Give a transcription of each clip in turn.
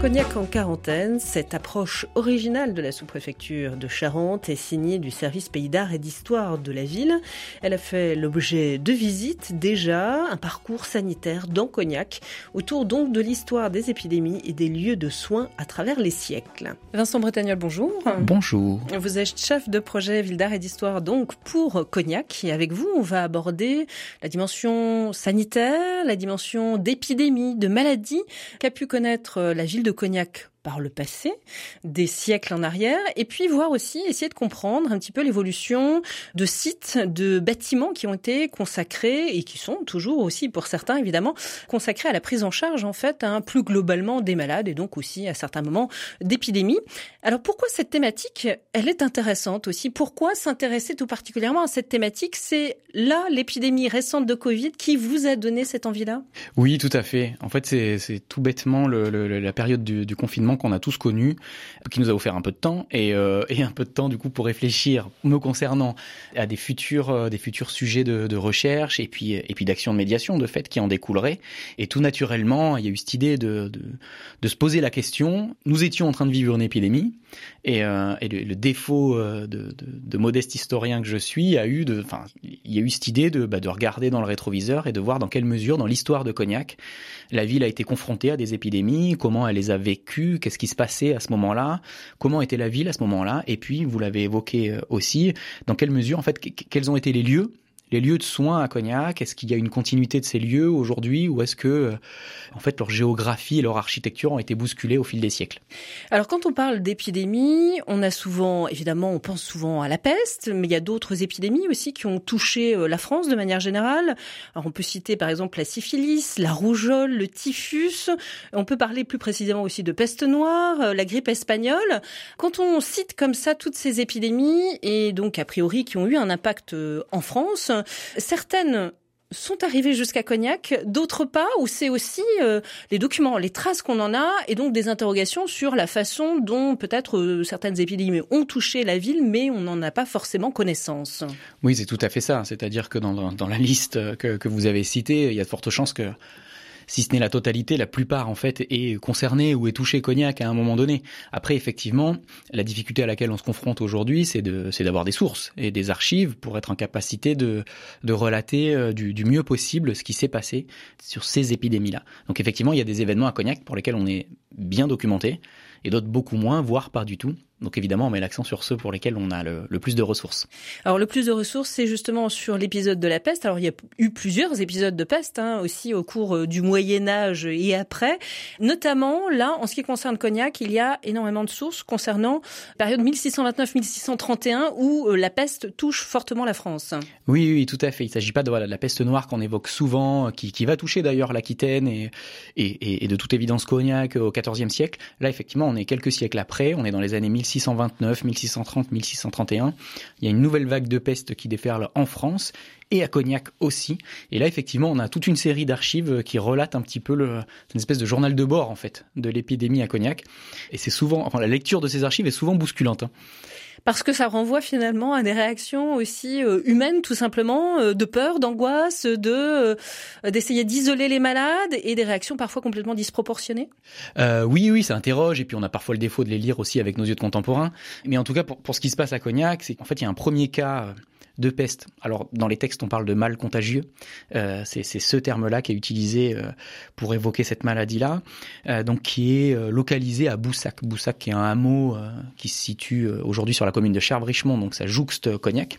Cognac en quarantaine, cette approche originale de la sous-préfecture de Charente est signée du service pays d'art et d'histoire de la ville. Elle a fait l'objet de visites déjà, un parcours sanitaire dans Cognac, autour donc de l'histoire des épidémies et des lieux de soins à travers les siècles. Vincent Bretagnol, bonjour. Bonjour. Vous êtes chef de projet ville d'art et d'histoire donc pour Cognac et avec vous on va aborder la dimension sanitaire, la dimension d'épidémie, de maladie qu'a pu connaître la ville de Cognac par le passé, des siècles en arrière, et puis voir aussi, essayer de comprendre un petit peu l'évolution de sites, de bâtiments qui ont été consacrés et qui sont toujours aussi, pour certains évidemment, consacrés à la prise en charge en fait, hein, plus globalement des malades et donc aussi à certains moments d'épidémie. Alors pourquoi cette thématique, elle est intéressante aussi? Pourquoi s'intéresser tout particulièrement à cette thématique? C'est là l'épidémie récente de Covid qui vous a donné cette envie-là? Oui, tout à fait. En fait, c'est tout bêtement la période du confinement qu'on a tous connu, qui nous a offert un peu de temps et, euh, et, un peu de temps du coup pour réfléchir, me concernant, à des futurs, euh, sujets de, recherche et puis et d'action de médiation de fait qui en découlerait. Et tout naturellement, il y a eu cette idée de, se poser la question. Nous étions en train de vivre une épidémie et, euh, le, défaut de, de, modeste historien que je suis a eu enfin, il y a eu cette idée bah, de regarder dans le rétroviseur et de voir dans quelle mesure, dans l'histoire de Cognac, la ville a été confrontée à des épidémies, comment elle les a vécues, qu'est-ce qui se passait à ce moment-là, comment était la ville à ce moment-là, et puis vous l'avez évoqué euh, aussi, dans quelle mesure, en fait, quels ont été les lieux les lieux de soins à Cognac Est-ce qu'il y a une continuité de ces lieux aujourd'hui ou est-ce que, euh, en fait, leur géographie et leur architecture ont été bousculées au fil des siècles? Alors, quand on parle d'épidémie, on a souvent, évidemment, on pense souvent à la peste, mais il y a d'autres épidémies aussi qui ont touché euh, la France de manière générale. Alors, on peut citer par exemple la syphilis, la rougeole, le typhus. On peut parler plus précisément aussi de peste noire, euh, la grippe espagnole. Quand on cite comme ça toutes ces épidémies et donc a priori qui ont eu un impact en France, certaines sont arrivées jusqu'à Cognac, d'autres pas, où c'est aussi euh, les documents, les traces qu'on en a, et donc des interrogations sur la façon dont peut-être euh, certaines épidémies ont touché la ville, mais on n'en a pas forcément connaissance. Oui, c'est tout à fait ça. C'est-à-dire que dans, dans, la liste que, que vous avez citée, il y a de fortes chances que si ce n'est la totalité, la plupart en fait est concernée ou est touchée cognac à un moment donné. Après, effectivement, la difficulté à laquelle on se confronte aujourd'hui, c'est de, c'est d'avoir des sources et des archives pour être en capacité de, de relater euh, du, du mieux possible ce qui s'est passé sur ces épidémies-là. Donc effectivement, il y a des événements à Cognac pour lesquels on est bien documenté et d'autres beaucoup moins, voire pas du tout. Donc évidemment, on met l'accent sur ceux pour lesquels on a le, plus de ressources. Alors le plus de ressources, c'est justement sur l'épisode de la peste. Alors il y a eu plusieurs épisodes de peste hein, aussi au cours euh, du Moyen Âge et après. Notamment là, en ce qui concerne Cognac, il y a énormément de sources concernant la période 1629-1631 où euh, la peste touche fortement la France. Oui, oui, tout à fait. Il ne s'agit pas de, voilà, de la peste noire qu'on évoque souvent, qui, qui va toucher d'ailleurs l'Aquitaine et, et, et, de toute évidence Cognac au XIVe siècle. Là, effectivement, on est quelques siècles après. On est dans les années 1600 1629, 1630, 1631. Il y a une nouvelle vague de peste qui déferle en France et à Cognac aussi. Et là, effectivement, on a toute une série d'archives qui relatent un petit peu le, une espèce de journal de bord, en fait, de l'épidémie à Cognac. Et c'est souvent, enfin, la lecture de ces archives est souvent bousculante. Hein parce que ça renvoie finalement à des réactions aussi euh, humaines tout simplement euh, de peur, d'angoisse, de euh, d'essayer d'isoler les malades et des réactions parfois complètement disproportionnées. oui, oui, ça interroge et puis on a parfois le défaut de les lire aussi avec nos yeux de contemporains. Mais en tout cas, pour, pour ce qui se passe à Cognac, c'est qu'en fait il y a un premier cas de peste. Alors dans les textes on parle de mal contagieux, euh, c'est ce terme-là qui est utilisé euh, pour évoquer cette maladie-là, euh, donc qui est localisé à Boussac. Boussac qui est un hameau qui se situe aujourd'hui sur la commune de Cherbrichemont, donc ça jouxte Cognac.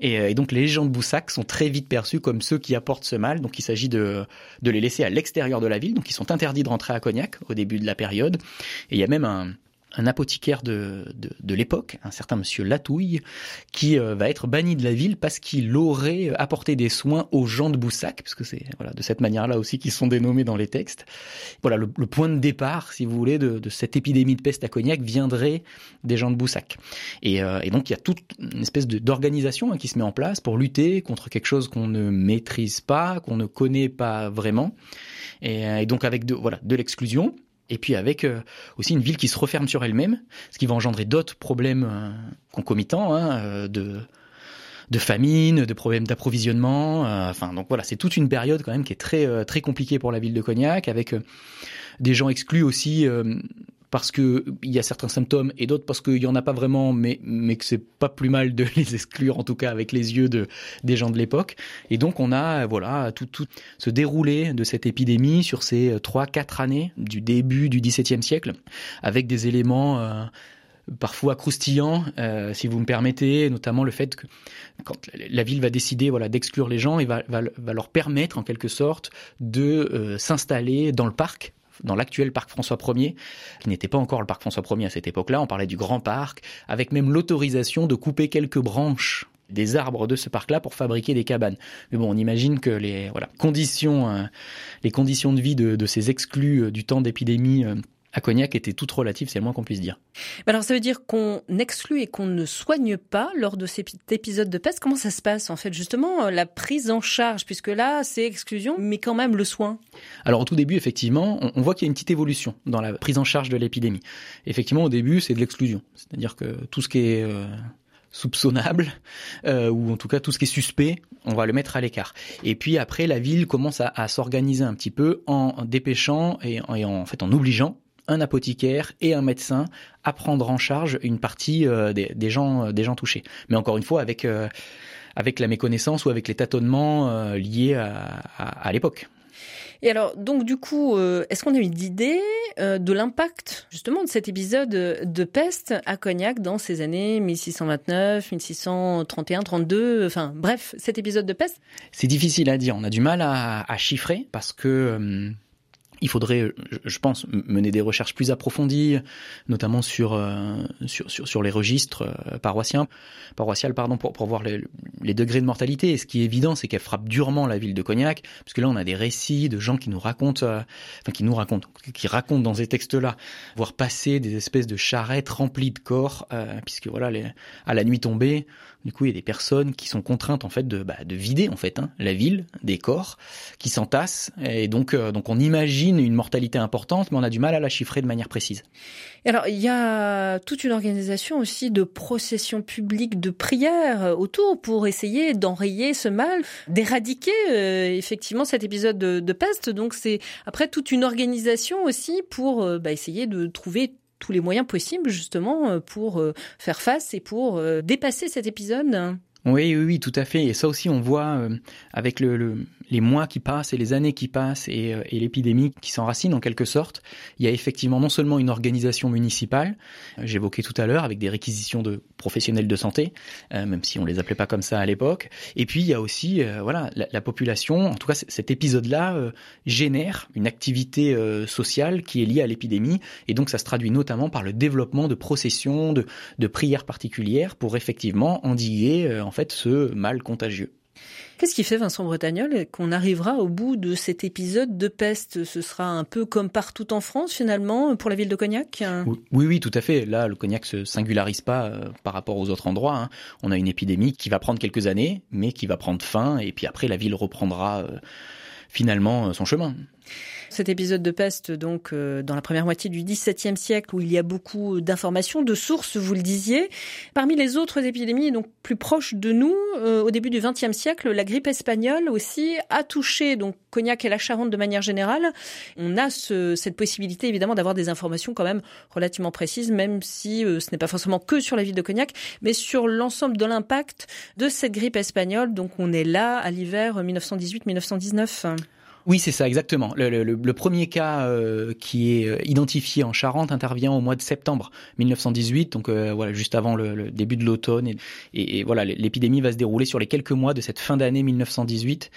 Et, donc les gens de Boussac sont très vite perçus comme ceux qui apportent ce mal, donc il s'agit de, de les laisser à l'extérieur de la ville, donc ils sont interdits de rentrer à Cognac au début de la période. Et il y a même un, un apothicaire de, de, l'époque, un certain monsieur Latouille, qui euh, va être banni de la ville parce qu'il aurait apporté des soins aux gens de Boussac, puisque c'est voilà, de cette manière-là aussi qu'ils sont dénommés dans les textes. Voilà, le, point de départ, si vous voulez, de, cette épidémie de peste à Cognac viendrait des gens de Boussac. Et, euh, donc il y a toute une espèce d'organisation hein, qui se met en place pour lutter contre quelque chose qu'on ne maîtrise pas, qu'on ne connaît pas vraiment. Et, euh, et donc avec de, voilà, de l'exclusion, et puis avec aussi une ville qui se referme sur elle-même, ce qui va engendrer d'autres problèmes concomitants hein, de de famine, de problèmes d'approvisionnement. enfin, donc voilà, c'est toute une période quand même qui est très très compliquée pour la ville de Cognac, avec des gens exclus aussi parce que il y a certains symptômes et d'autres parce qu'il y en a pas vraiment, mais mais que c'est pas plus mal de les exclure en tout cas avec les yeux de des gens de l'époque. Et donc on a voilà tout tout ce déroulé de cette épidémie sur ces trois quatre années du début du XVIIe siècle, avec des éléments euh, parfois croustillants, euh, si vous me permettez, notamment le fait que quand la ville va décider voilà d'exclure les gens, il va, va, va leur permettre en quelque sorte de euh, s'installer dans le parc dans l'actuel parc François 1er, qui n'était pas encore le parc François 1er à cette époque-là, on parlait du grand parc, avec même l'autorisation de couper quelques branches des arbres de ce parc-là pour fabriquer des cabanes. Mais bon, on imagine que les conditions, euh, les conditions de vie de, de ces exclus euh, du temps d'épidémie euh, à Cognac était toute relative, c'est le moins qu'on puisse dire. Alors ça veut dire qu'on exclut et qu'on ne soigne pas lors de cet épisode de peste. Comment ça se passe en fait justement la prise en charge? Puisque là c'est exclusion mais quand même le soin. Alors au tout début effectivement on, voit qu'il y a une petite évolution dans la prise en charge de l'épidémie. Effectivement au début c'est de l'exclusion, c'est-à-dire que tout ce qui est euh, soupçonnable euh, ou en tout cas tout ce qui est suspect, on va le mettre à l'écart. Et puis après la ville commence à, à s'organiser un petit peu en dépêchant et, et en fait en obligeant un apothicaire et un médecin à prendre en charge une partie euh, des, gens, euh, des gens touchés. Mais encore une fois, avec, euh, avec la méconnaissance ou avec les tâtonnements liés à, à, l'époque. Et alors, donc du coup, est-ce qu'on a une idée de l'impact justement de cet épisode de peste à Cognac dans ces années 1629, 1631, 32, enfin bref, cet épisode de peste? C'est difficile à dire, on a du mal à, à chiffrer parce que il faudrait, je pense, mener des recherches plus approfondies, notamment sur euh, les registres euh, paroissiens, paroissiales, pour, voir les, degrés de mortalité. Et ce qui est évident, c'est qu'elle frappe durement la ville de Cognac, parce que là, on a des récits de gens qui nous racontent, euh, enfin qui nous racontent, qui racontent dans ces textes-là, voir passer des espèces de charrettes remplies de corps, puisque voilà, à la nuit tombée, du coup, il y a des personnes qui sont contraintes en fait de, bah, de vider en fait hein, la ville des corps qui s'entassent, et donc donc on imagine une mortalité importante, mais on a du mal à la chiffrer de manière précise. Alors, il y a toute une organisation aussi de processions publiques, de prières autour pour essayer d'enrayer ce mal, d'éradiquer euh, effectivement cet épisode de, peste. Donc, c'est après toute une organisation aussi pour euh, bah, essayer de trouver tous les moyens possibles justement euh, pour faire face et pour dépasser cet épisode. Oui, oui, oui, tout à fait. Et ça aussi, on voit avec le, les mois qui passent et les années qui passent et, euh, et l'épidémie qui s'enracine en quelque sorte, il y a effectivement non seulement une organisation municipale, euh, j'évoquais tout à l'heure avec des réquisitions de professionnels de santé, euh, même si on les appelait pas comme ça à l'époque, et puis il y a aussi voilà la, la, population, en tout cas cet épisode-là génère une activité sociale qui est liée à l'épidémie et donc ça se traduit notamment par le développement de processions, de, de prières particulières pour effectivement endiguer en fait ce mal contagieux. Qu'est-ce qui fait, Vincent Bretagnol, qu'on arrivera au bout de cet épisode de peste? Ce sera un peu comme partout en France, finalement, pour la ville de Cognac? Oui, oui, tout à fait. Là, le Cognac se singularise pas euh, par rapport aux autres endroits. Hein. On a une épidémie qui va prendre quelques années, mais qui va prendre fin, et puis après, la ville reprendra euh, finalement euh, son chemin. Cet épisode de peste, donc, euh, dans la première moitié du XVIIe siècle, où il y a beaucoup d'informations, de sources, vous le disiez. Parmi les autres épidémies, donc plus proches de nous, euh, au début du XXe siècle, la grippe espagnole aussi a touché donc Cognac et la Charente de manière générale. On a ce, cette possibilité évidemment d'avoir des informations quand même relativement précises, même si euh, ce n'est pas forcément que sur la ville de Cognac, mais sur l'ensemble de l'impact de cette grippe espagnole. Donc on est là à l'hiver 1918-1919. Oui, c'est ça, exactement. Le, premier cas euh, qui est euh, identifié en Charente intervient au mois de septembre 1918, donc euh, voilà, juste avant le, début de l'automne. Et, voilà, l'épidémie va se dérouler sur les quelques mois de cette fin d'année 1918.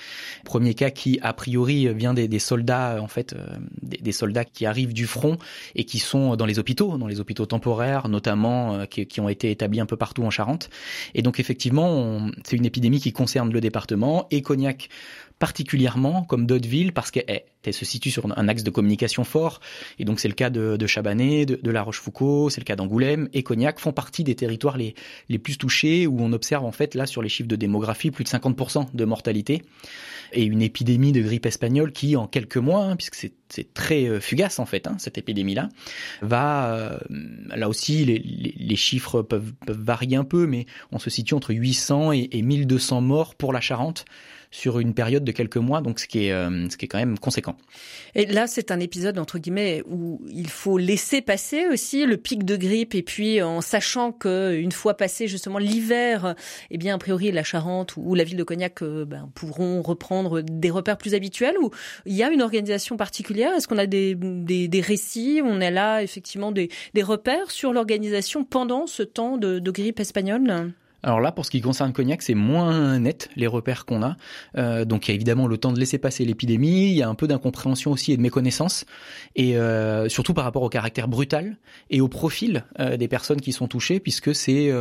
Premier cas qui, a priori, vient des, soldats, en fait, des, des, soldats qui arrivent du front et qui sont dans les hôpitaux, dans les hôpitaux temporaires, notamment, qui, qui, ont été établis un peu partout en Charente. Et donc, effectivement, c'est une épidémie qui concerne le département et Cognac particulièrement comme d'autres villes parce qu'elle Elle se situe sur un axe de communication fort, et donc c'est le cas de, de Chabanais, de, La Rochefoucauld, c'est le cas d'Angoulême, et Cognac font partie des territoires les, les plus touchés, où on observe en fait là sur les chiffres de démographie plus de 50% de mortalité, et une épidémie de grippe espagnole qui en quelques mois, hein, puisque c'est très euh, fugace en fait, hein, cette épidémie-là, va, euh, là aussi les, chiffres peuvent, peuvent, varier un peu, mais on se situe entre 800 et, et 1200 morts pour la Charente sur une période de quelques mois, donc ce qui est, euh, ce qui est quand même conséquent. Et là, c'est un épisode, entre guillemets, où il faut laisser passer aussi le pic de grippe, et puis en sachant qu'une fois passé justement l'hiver, eh bien, a priori, la Charente ou la ville de Cognac euh, ben, pourront reprendre des repères plus habituels, ou il y a une organisation particulière? Est-ce qu'on a des, des, récits? On a là, effectivement, des, des repères sur l'organisation pendant ce temps de grippe espagnole? Alors là, pour ce qui concerne Cognac, c'est moins net les repères qu'on a. Euh, donc il y a évidemment le temps de laisser passer l'épidémie, il y a un peu d'incompréhension aussi et de méconnaissance, et euh, surtout par rapport au caractère brutal et au profil euh, des personnes qui sont touchées, puisque c'est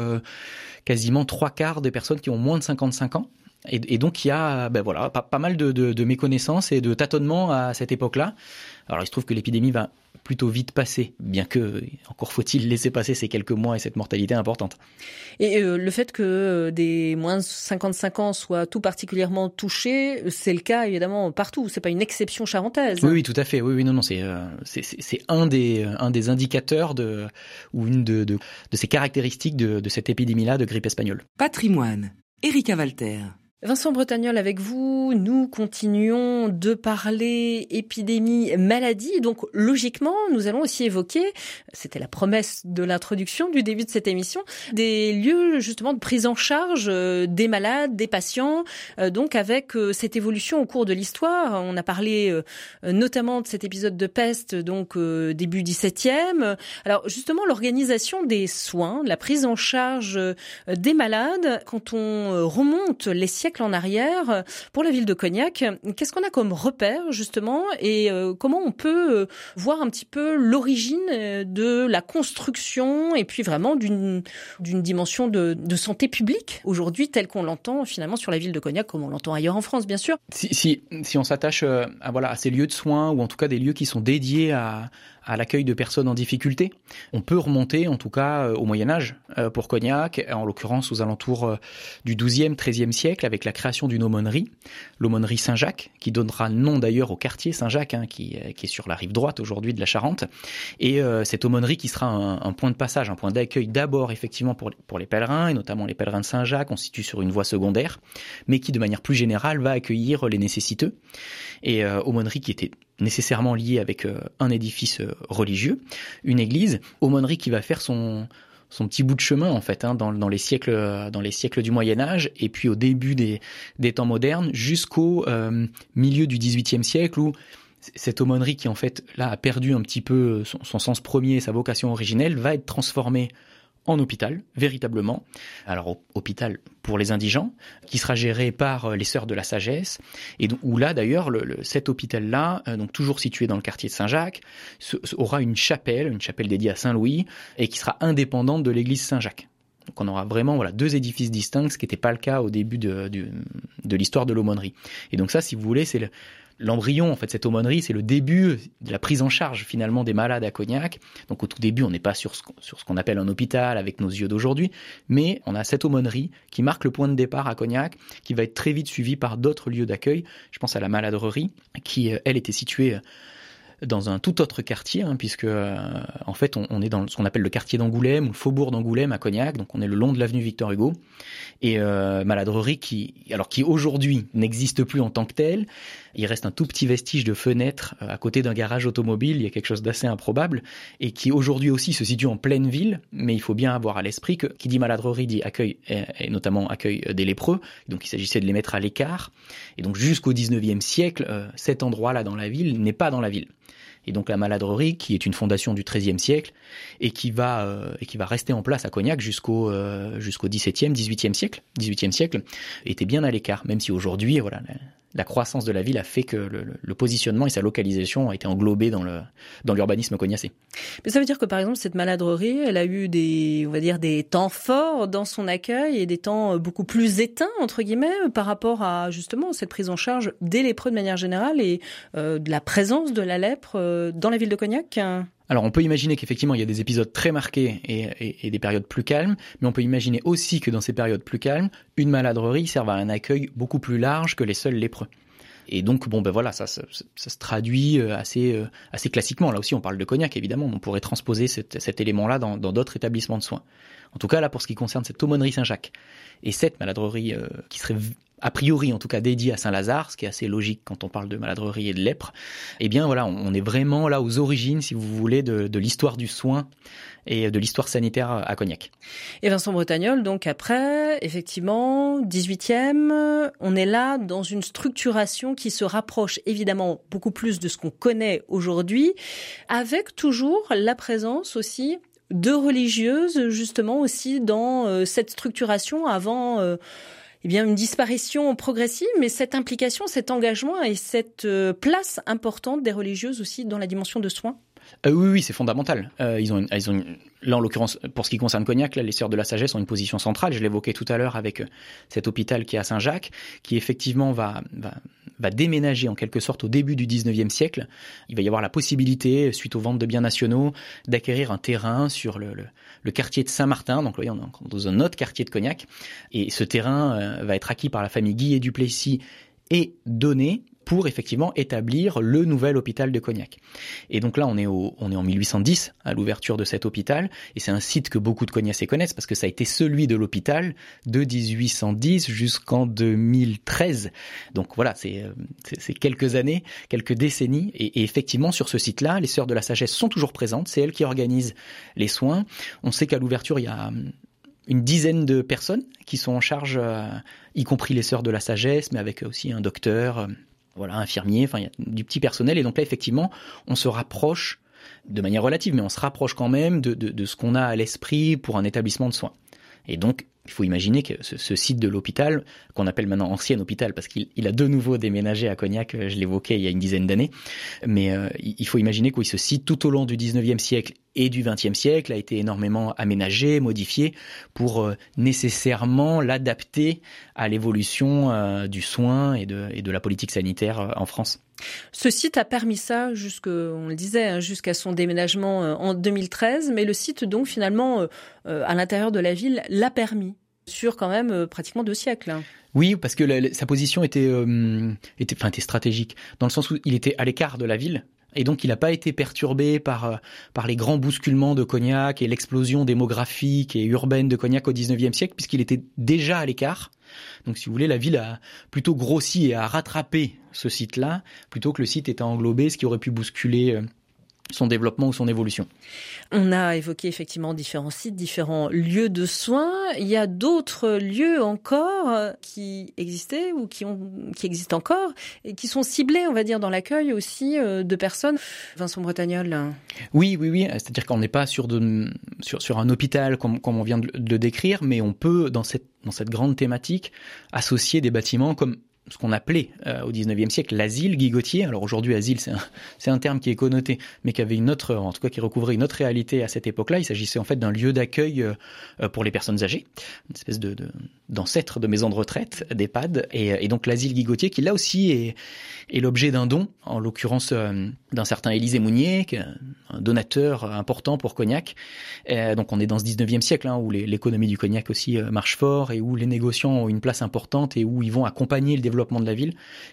quasiment trois quarts des personnes qui ont moins de 55 ans. Et, donc il y a ben voilà, pas, mal de, méconnaissances et de tâtonnements à cette époque-là. Alors il se trouve que l'épidémie va plutôt vite passer, bien que encore faut-il laisser passer ces quelques mois et cette mortalité importante. Et euh, le fait que euh, des moins de 55 ans soient tout particulièrement touchés, c'est le cas évidemment partout. C'est pas une exception charentaise. Oui, oui, tout à fait. Oui, oui, non, non, c'est euh, c'est un des un des indicateurs de ou une de de, de ces caractéristiques de, de cette épidémie-là de grippe espagnole. Patrimoine. Erika Walter. Vincent Bretagnol avec vous, nous continuons de parler épidémie, maladie. Donc logiquement, nous allons aussi évoquer, c'était la promesse de l'introduction du début de cette émission, des lieux justement de prise en charge euh, des malades, des patients. Euh, donc avec euh, cette évolution au cours de l'histoire, on a parlé notamment de cet épisode de peste, donc début 17e. Alors justement, l'organisation des soins, la prise en charge des malades, quand on remonte les siècles en arrière, euh, pour la ville de Cognac, qu'est-ce qu'on a comme repère justement et euh, comment on peut euh, voir un petit peu l'origine de la construction et puis vraiment d'une dimension de, santé publique aujourd'hui telle qu'on l'entend finalement sur la ville de Cognac comme on l'entend ailleurs en France bien sûr. Si, si, si on s'attache voilà, à ces lieux de soins ou en tout cas des lieux qui sont dédiés à, à l'accueil de personnes en difficulté. On peut remonter en tout cas au Moyen Âge pour Cognac, en l'occurrence aux alentours du XIIe, XIIIe siècle, avec la création d'une aumônerie, l'aumônerie Saint-Jacques, qui donnera nom d'ailleurs au quartier Saint-Jacques, hein, qui, est sur la rive droite aujourd'hui de la Charente. Et euh, cette aumônerie qui sera un, point de passage, un point d'accueil d'abord effectivement pour, pour les pèlerins, et notamment les pèlerins de Saint-Jacques, on situe sur une voie secondaire, mais qui de manière plus générale va accueillir les nécessiteux. Et euh, aumônerie qui était nécessairement liée avec euh, un édifice religieux, une église, aumônerie qui va faire son, son petit bout de chemin en fait hein, dans, dans, les siècles dans les siècles du Moyen Âge et puis au début des, des temps modernes jusqu'au euh, milieu du XVIIIe siècle où cette aumônerie qui en fait là a perdu un petit peu son, son sens premier, sa vocation originelle, va être transformée en hôpital, véritablement. Alors hôpital pour les indigents, qui sera géré par euh, les Sœurs de la Sagesse, et où là d'ailleurs le, cet hôpital-là, euh, donc toujours situé dans le quartier de Saint-Jacques, aura une chapelle, une chapelle dédiée à Saint-Louis, et qui sera indépendante de l'église Saint-Jacques. Donc on aura vraiment voilà deux édifices distincts, ce qui n'était pas le cas au début de, de, l'histoire de l'aumônerie. Et donc ça, si vous voulez, c'est le, l'embryon, en fait, cette aumônerie, c'est le début de la prise en charge finalement des malades à Cognac. Donc au tout début, on n'est pas sur ce, qu'on appelle un hôpital avec nos yeux d'aujourd'hui, mais on a cette aumônerie qui marque le point de départ à Cognac, qui va être très vite suivie par d'autres lieux d'accueil. Je pense à la maladrerie, qui, euh, elle, était située dans un tout autre quartier, hein, puisque euh, en fait on, est dans ce qu'on appelle le quartier d'Angoulême ou le faubourg d'Angoulême à Cognac, donc on est le long de l'avenue Victor Hugo, et euh, Maladrerie qui, alors qui aujourd'hui n'existe plus en tant que tel, il reste un tout petit vestige de fenêtre euh, à côté d'un garage automobile, il y a quelque chose d'assez improbable, et qui aujourd'hui aussi se situe en pleine ville, mais il faut bien avoir à l'esprit que qui dit Maladrerie dit accueil, et, notamment accueil des lépreux, donc il s'agissait de les mettre à l'écart, et donc jusqu'au 19e siècle, euh, cet endroit-là dans la ville n'est pas dans la ville. Et donc la maladrerie, qui est une fondation du XIIIe siècle et qui va euh, et qui va rester en place à Cognac jusqu'au euh, jusqu'au XVIIe, XVIIIe siècle, XVIIIe siècle, était bien à l'écart, même si aujourd'hui, voilà, la croissance de la ville a fait que le, positionnement et sa localisation ont été englobés dans le dans l'urbanisme cognacé. Mais ça veut dire que par exemple cette maladrerie, elle a eu des on va dire des temps forts dans son accueil et des temps beaucoup plus éteints entre guillemets par rapport à justement cette prise en charge des lépreux de manière générale et euh, de la présence de la lèpre euh, dans la ville de Cognac? Alors on peut imaginer qu'effectivement il y a des épisodes très marqués et, des périodes plus calmes, mais on peut imaginer aussi que dans ces périodes plus calmes, une maladrerie serve à un accueil beaucoup plus large que les seuls lépreux. Et donc bon ben voilà, ça, ça, se traduit euh, assez euh, assez classiquement. Là aussi on parle de cognac évidemment, on pourrait transposer cet, élément-là dans d'autres établissements de soins. En tout cas là pour ce qui concerne cette aumônerie Saint-Jacques et cette maladrerie euh, qui serait a priori en tout cas dédié à Saint-Lazare, ce qui est assez logique quand on parle de maladrerie et de lèpre, eh bien voilà, on est vraiment là aux origines, si vous voulez, de, l'histoire du soin et de l'histoire sanitaire à Cognac. Et Vincent Bretagnol, donc après, effectivement, 18e, on est là dans une structuration qui se rapproche évidemment beaucoup plus de ce qu'on connaît aujourd'hui, avec toujours la présence aussi de religieuses justement aussi dans euh, cette structuration avant euh, eh bien une disparition progressive, mais cette implication, cet engagement et cette euh, place importante des religieuses aussi dans la dimension de soins euh, oui, oui, c'est fondamental. Euh, ils ont, là en l'occurrence, pour ce qui concerne Cognac, les Sœurs de la Sagesse ont une position centrale. Je l'évoquais tout à l'heure avec euh, cet hôpital qui est à Saint-Jacques, qui effectivement va, déménager en quelque sorte au début du 19e siècle. Il va y avoir la possibilité, suite aux ventes de biens nationaux, d'acquérir un terrain sur le, quartier de Saint-Martin. Donc là, on est dans un autre quartier de Cognac. Et ce terrain va être acquis par la famille Guy et Duplessis et donné pour effectivement établir le nouvel hôpital de Cognac. Et donc là, on est, au, on est en 1810 à l'ouverture de cet hôpital, et c'est un site que beaucoup de Cognacés connaissent parce que ça a été celui de l'hôpital de 1810 jusqu'en 2013. Donc voilà, c'est quelques années, quelques décennies, et, effectivement sur ce site-là, les Sœurs de la Sagesse sont toujours présentes, c'est elles qui organisent les soins. On sait qu'à l'ouverture, il y a une dizaine de personnes qui sont en charge, euh, y compris les sœurs de la sagesse, mais avec aussi un docteur, euh, voilà, infirmier, enfin, il y a du petit personnel. Et donc là, effectivement, on se rapproche de manière relative, mais on se rapproche quand même de, de, de ce qu'on a à l'esprit pour un établissement de soins. Et donc, il faut imaginer que ce, site de l'hôpital, qu'on appelle maintenant ancien hôpital, parce qu'il a de nouveau déménagé à Cognac, euh, je l'évoquais il y a une dizaine d'années, mais euh, il faut imaginer que ce site, tout au long du 19e siècle et du 20e siècle, a été énormément aménagé, modifié, pour euh, nécessairement l'adapter à l'évolution du soin et de, la politique sanitaire en France. Ce site a permis ça, on le disait, hein, jusqu'à son déménagement en 2013, mais le site donc finalement à l'intérieur de la ville l'a permis sur quand même euh, pratiquement deux siècles. Hein. Oui, parce que sa position était, euh, était, enfin, était stratégique, dans le sens où il était à l'écart de la ville, et donc il n'a pas été perturbé par, euh, par les grands bousculements de Cognac et l'explosion démographique et urbaine de Cognac au XIXe siècle, puisqu'il était déjà à l'écart. Donc si vous voulez, la ville a plutôt grossi et a rattrapé ce site-là, plutôt que le site était englobé, ce qui aurait pu bousculer son développement ou son évolution. On a évoqué effectivement différents sites, différents lieux de soins. Il y a d'autres lieux encore qui existaient ou qui, ont, qui existent encore et qui sont ciblés, on va dire, dans l'accueil aussi euh, de personnes. Vincent Bretagnol. Oui, oui, oui. C'est-à-dire qu'on n'est pas sur, de, sur, sur un hôpital comme, comme on vient de le décrire, mais on peut, dans cette, dans cette grande thématique, associer des bâtiments comme ce qu'on appelait euh, au 19e siècle l'asile Guigotier. Alors aujourd'hui, asile, c'est un, un terme qui est connoté, mais qui avait une autre, en tout cas qui recouvrait une autre réalité à cette époque-là. Il s'agissait en fait d'un lieu d'accueil euh, euh, pour les personnes âgées, une espèce de, d'ancêtre de, maison de retraite, d'EHPAD, et, donc l'asile Guigotier, qui là aussi est, est l'objet d'un don, en l'occurrence d'un certain Élisée Mounier, un donateur important pour Cognac. donc on est dans ce 19e siècle, hein, où l'économie du Cognac aussi marche fort, et où les négociants ont une place importante, et où ils vont accompagner le développement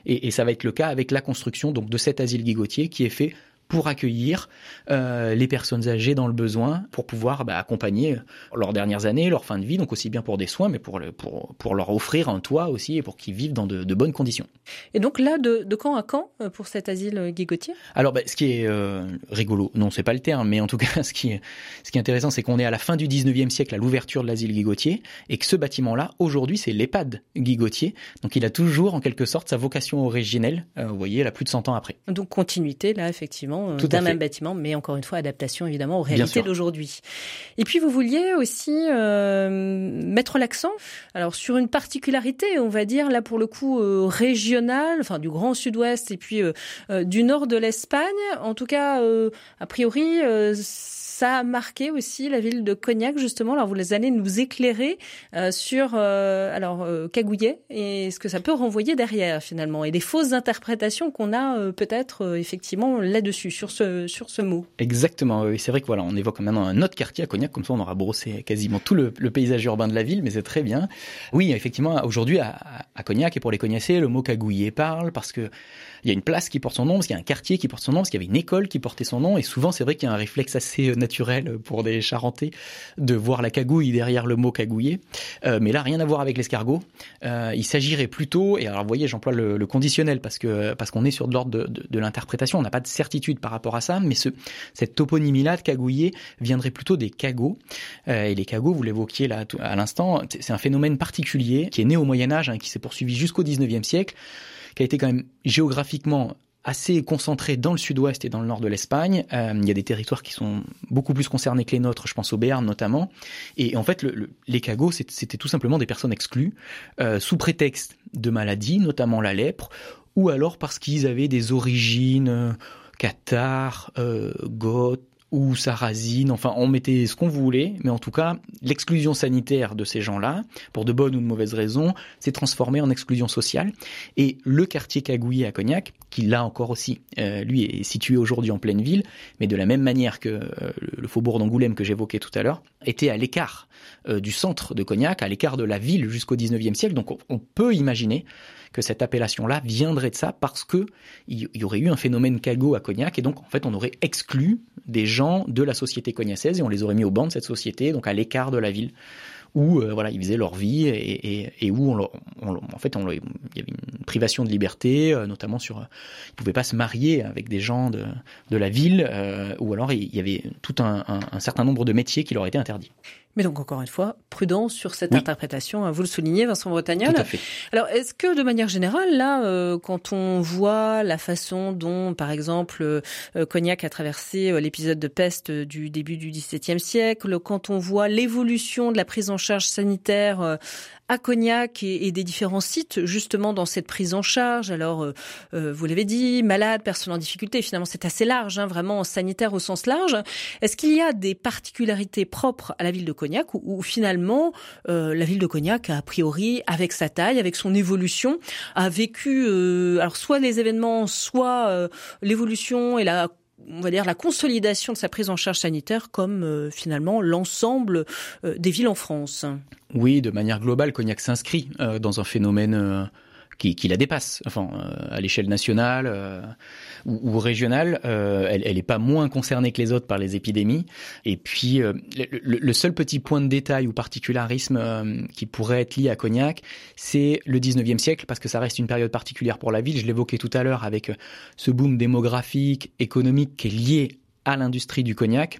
Et, et, ça va être le cas avec la construction de cet asile Guigotier qui est fait pour accueillir euh, les personnes âgées dans le besoin, pour pouvoir bah, accompagner leurs dernières années, leur fin de vie, donc aussi bien pour des soins, mais pour, le, pour, pour leur offrir un toit aussi et pour qu'ils vivent dans de, de, bonnes conditions. Et donc là, de, de quand à quand euh, pour cet asile euh, Guigotier? Alors, bah, ce qui est euh, rigolo, non, c'est pas le terme, mais en tout cas, ce qui est, ce qui est intéressant, c'est qu'on est à la fin du 19e siècle à l'ouverture de l'asile Guigotier et que ce bâtiment-là, aujourd'hui, c'est l'EHPAD Guigotier. Donc, il a toujours, en quelque sorte, sa vocation originelle, euh, vous voyez, là, plus de 100 ans après. Donc, continuité, là, effectivement effectivement, d'un même bâtiment, mais encore une fois, adaptation évidemment aux réalités d'aujourd'hui. Et puis vous vouliez aussi mettre l'accent, alors sur une particularité, on va dire là pour le coup régionale, enfin du Grand Sud-Ouest et puis du nord de l'Espagne. En tout cas, a priori ça a marqué aussi la ville de Cognac justement. Alors vous allez nous éclairer euh, sur euh, alors euh, Cagouillet et ce que ça peut renvoyer derrière finalement et des fausses interprétations qu'on a peut-être effectivement là-dessus sur ce sur ce mot. Exactement. Oui, c'est vrai que voilà, on évoque maintenant un autre quartier à Cognac comme ça on aura brossé quasiment tout le, paysage urbain de la ville, mais c'est très bien. Oui, effectivement, aujourd'hui à, à, Cognac et pour les Cognacés, le mot Cagouillet parle parce que il y a une place qui porte son nom, parce qu'il y a un quartier qui porte son nom, parce qu'il y avait une école qui portait son nom, et souvent c'est vrai qu'il y a un réflexe assez naturel pour des Charentais de voir la cagouille derrière le mot cagouiller. Euh, mais là, rien à voir avec l'escargot. Euh, il s'agirait plutôt, et alors vous voyez, j'emploie le, le, conditionnel parce que parce qu'on est sur de l'ordre de, de, l'interprétation, on n'a pas de certitude par rapport à ça, mais ce, cette toponymie-là de cagouiller viendrait plutôt des cagots. Euh, et les cagots, vous l'évoquiez là à l'instant, c'est un phénomène particulier qui est né au Moyen Âge, hein, qui s'est poursuivi jusqu'au 19e siècle, qui a été quand même géographiquement assez concentré dans le sud-ouest et dans le nord de l'Espagne. Euh, il y a des territoires qui sont beaucoup plus concernés que les nôtres, je pense au Béarn notamment. Et en fait, le, le, les cagots, c'était tout simplement des personnes exclues, euh, sous prétexte de maladies, notamment la lèpre, ou alors parce qu'ils avaient des origines euh, cathares, euh, goths, ou sarrasine, enfin on mettait ce qu'on voulait, mais en tout cas l'exclusion sanitaire de ces gens-là, pour de bonnes ou de mauvaises raisons, s'est transformée en exclusion sociale. Et le quartier Cagouillet à Cognac, qui là encore aussi, euh, lui est situé aujourd'hui en pleine ville, mais de la même manière que euh, le faubourg d'Angoulême que j'évoquais tout à l'heure, était à l'écart euh, du centre de Cognac, à l'écart de la ville jusqu'au 19e siècle. Donc on, on peut imaginer que cette appellation-là viendrait de ça parce que il y aurait eu un phénomène cagot à Cognac et donc en fait on aurait exclu des gens de la société cognacaise et on les aurait mis au banc de cette société, donc à l'écart de la ville où euh, voilà ils faisaient leur vie et, et, et où on, on, en fait on, il y avait une privation de liberté, euh, notamment sur euh, ils pouvaient pas se marier avec des gens de, de la ville, euh, ou alors il y avait tout un, un, un certain nombre de métiers qui leur étaient interdits. Mais donc, encore une fois, prudence sur cette oui. interprétation. Hein, vous le soulignez, Vincent Bretagnol. Tout à fait. Alors, est-ce que, de manière générale, là, euh, quand on voit la façon dont, par exemple, euh, Cognac a traversé euh, l'épisode de peste du début du XVIIe siècle, quand on voit l'évolution de la prise en charge sanitaire euh, à Cognac et, et, des différents sites justement dans cette prise en charge. Alors, euh, euh, vous l'avez dit, malades, personnes en difficulté, finalement c'est assez large, hein, vraiment sanitaire au sens large. Est-ce qu'il y a des particularités propres à la ville de Cognac ou, finalement euh, la ville de Cognac, a priori, avec sa taille, avec son évolution, a vécu alors soit les événements, soit l'évolution et la on va dire la consolidation de sa prise en charge sanitaire comme euh, finalement l'ensemble euh, des villes en France. Oui, de manière globale, Cognac s'inscrit euh, dans un phénomène qui, qui, la dépasse, enfin à l'échelle nationale ou, ou régionale, euh, elle, elle est pas moins concernée que les autres par les épidémies. Et puis euh, le, le, seul petit point de détail ou particularisme euh, qui pourrait être lié à Cognac, c'est le 19e siècle parce que ça reste une période particulière pour la ville. Je l'évoquais tout à l'heure avec ce boom démographique, économique qui est lié à l'industrie du cognac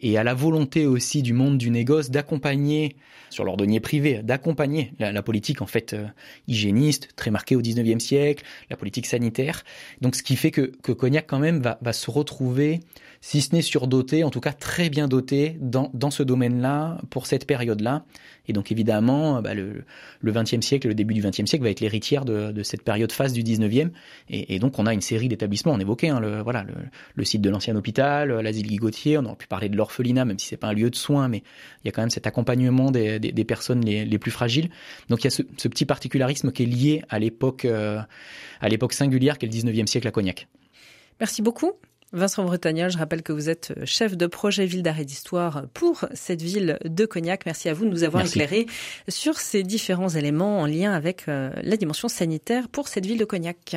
et à la volonté aussi du monde du négoce d'accompagner sur l'ordonnier privé, d'accompagner la, la, politique en fait euh, hygiéniste très marquée au 19e siècle, la politique sanitaire. Donc ce qui fait que, que Cognac quand même va, va se retrouver si ce n'est surdoté, en tout cas très bien doté dans, dans ce domaine-là, pour cette période-là. Et donc évidemment, bah, le, le 20e siècle, le début du 20e siècle va être l'héritière de, de, cette période phase du 19e. Et, donc on a une série d'établissements, on évoquait hein, le, voilà, le, le site de l'ancien hôpital, l'asile Guy on aurait pu parler de l'orphelinat, même si c'est pas un lieu de soins, mais il y a quand même cet accompagnement des, des, des personnes les, les, plus fragiles. Donc il y a ce, ce, petit particularisme qui est lié à l'époque euh, à l'époque singulière qu'est le 19e siècle à Cognac. Merci beaucoup. Vincent Bretagnol, je rappelle que vous êtes chef de projet Ville d'arrêt d'histoire pour cette ville de Cognac. Merci à vous de nous avoir Merci. éclairé sur ces différents éléments en lien avec euh, la dimension sanitaire pour cette ville de Cognac.